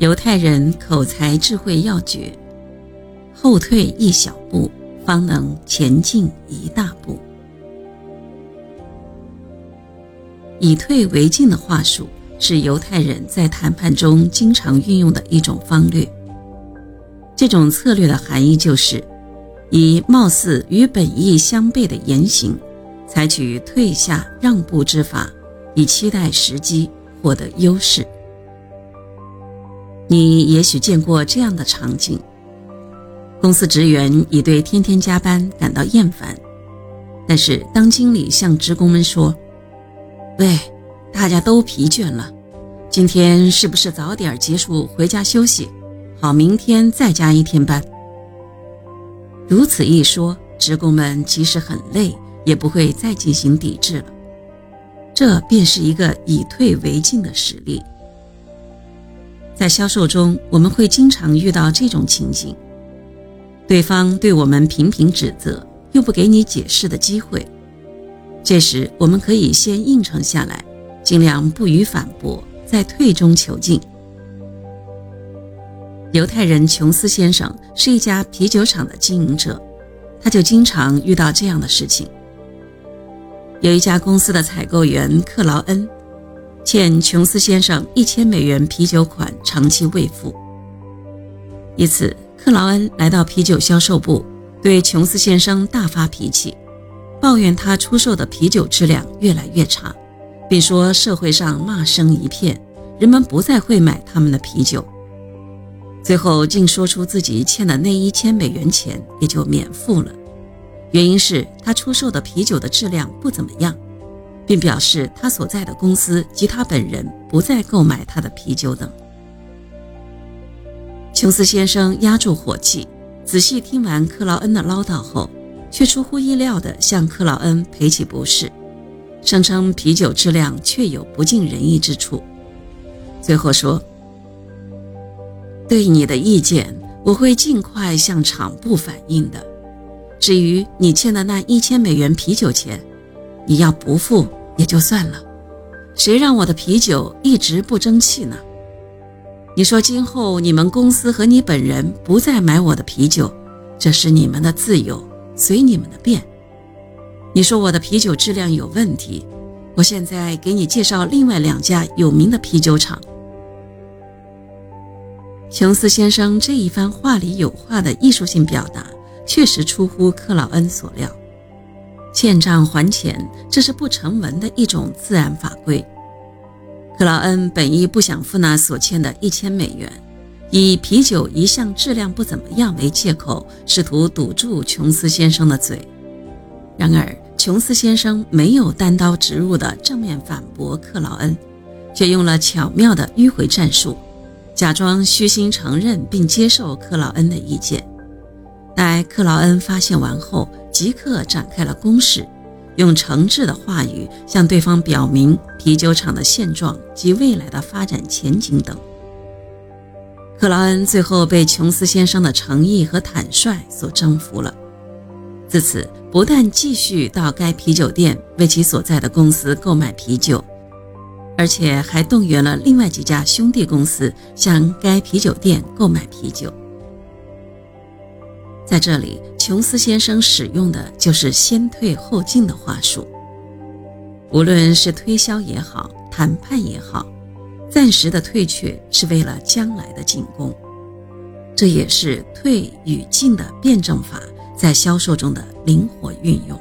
犹太人口才智慧要诀：后退一小步，方能前进一大步。以退为进的话术是犹太人在谈判中经常运用的一种方略。这种策略的含义就是，以貌似与本意相悖的言行，采取退下让步之法，以期待时机获得优势。你也许见过这样的场景：公司职员已对天天加班感到厌烦，但是当经理向职工们说：“喂，大家都疲倦了，今天是不是早点结束回家休息？”好，明天再加一天班。如此一说，职工们即使很累，也不会再进行抵制了。这便是一个以退为进的实例。在销售中，我们会经常遇到这种情景：对方对我们频频指责，又不给你解释的机会。这时，我们可以先应承下来，尽量不予反驳，在退中求进。犹太人琼斯先生是一家啤酒厂的经营者，他就经常遇到这样的事情。有一家公司的采购员克劳恩欠琼斯先生一千美元啤酒款，长期未付。一次，克劳恩来到啤酒销售部，对琼斯先生大发脾气，抱怨他出售的啤酒质量越来越差，并说社会上骂声一片，人们不再会买他们的啤酒。最后竟说出自己欠的那一千美元钱也就免付了，原因是他出售的啤酒的质量不怎么样，并表示他所在的公司及他本人不再购买他的啤酒等。琼斯先生压住火气，仔细听完克劳恩的唠叨后，却出乎意料地向克劳恩赔起不是，声称啤酒质量确有不尽人意之处，最后说。对你的意见，我会尽快向厂部反映的。至于你欠的那一千美元啤酒钱，你要不付也就算了，谁让我的啤酒一直不争气呢？你说今后你们公司和你本人不再买我的啤酒，这是你们的自由，随你们的便。你说我的啤酒质量有问题，我现在给你介绍另外两家有名的啤酒厂。琼斯先生这一番话里有话的艺术性表达，确实出乎克劳恩所料。欠账还钱，这是不成文的一种自然法规。克劳恩本意不想付那所欠的一千美元，以啤酒一向质量不怎么样为借口，试图堵住琼斯先生的嘴。然而，琼斯先生没有单刀直入的正面反驳克劳恩，却用了巧妙的迂回战术。假装虚心承认并接受克劳恩的意见，待克劳恩发现完后，即刻展开了攻势，用诚挚的话语向对方表明啤酒厂的现状及未来的发展前景等。克劳恩最后被琼斯先生的诚意和坦率所征服了，自此不但继续到该啤酒店为其所在的公司购买啤酒。而且还动员了另外几家兄弟公司向该啤酒店购买啤酒。在这里，琼斯先生使用的就是先退后进的话术。无论是推销也好，谈判也好，暂时的退却是为了将来的进攻。这也是退与进的辩证法在销售中的灵活运用。